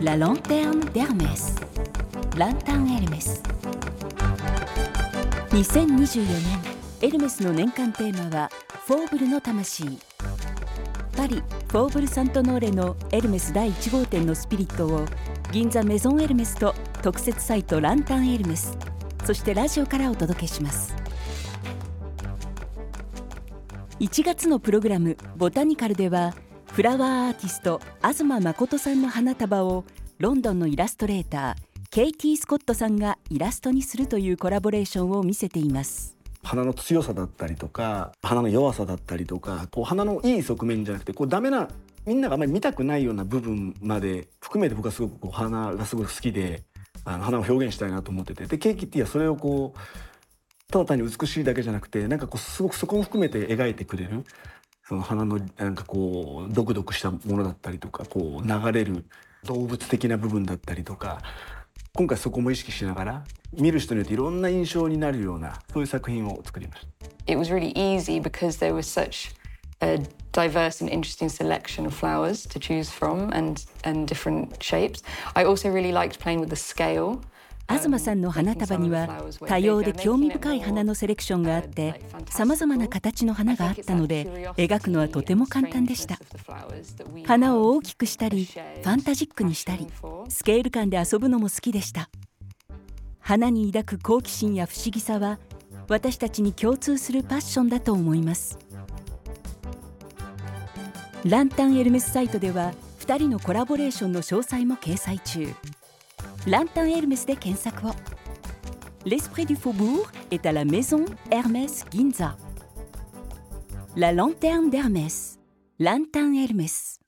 La lanterne d'Hermès. ランタンエルメス2024年エルメスの年間テーマはフォーブルの魂。パリフォーブル・サントノーレのエルメス第1号店のスピリットを銀座メゾンエルメスと特設サイトランタンエルメスそしてラジオからお届けします。1月のプログラム「ボタニカル」ではフラワーアーティスト東誠さんの花束をロンドンのイラストレーターケイティ・スコットさんがイラストにするというコラボレーションを見せています。花の強さだったりとか花の弱さだったりとかこう花のいい側面じゃなくてこうダメなみんながあまり見たくないような部分まで含めて僕はすごくこう花がすごく好きであの花を表現したいなと思ってて。でケーキっていうのはそれをこうただ単に美しいだけじゃなくてなんかこうすごくそこも含めて描いてくれる。その花のなんかこうドクドクしたものだったりとかこう流れる動物的な部分だったりとか今回そこも意識しながら見る人によっていろんな印象になるようなそういう作品を作りました。It was really easy because there was such a diverse and interesting selection of flowers to choose from and, and different shapes. I also really liked playing with the scale. 東さんの花束には多様で興味深い花のセレクションがあってさまざまな形の花があったので描くのはとても簡単でした。花を大きくしたりファンタジックにしたりスケール感で遊ぶのも好きでした。花に抱く好奇心や不思議さは私たちに共通するパッションだと思います。ランタンエルメスサイトでは2人のコラボレーションの詳細も掲載中。ランタンエルメスで検索を L'esprit du faubourg est à la maison Hermès Ginza. La lanterne d'Hermès, Lantin Hermès.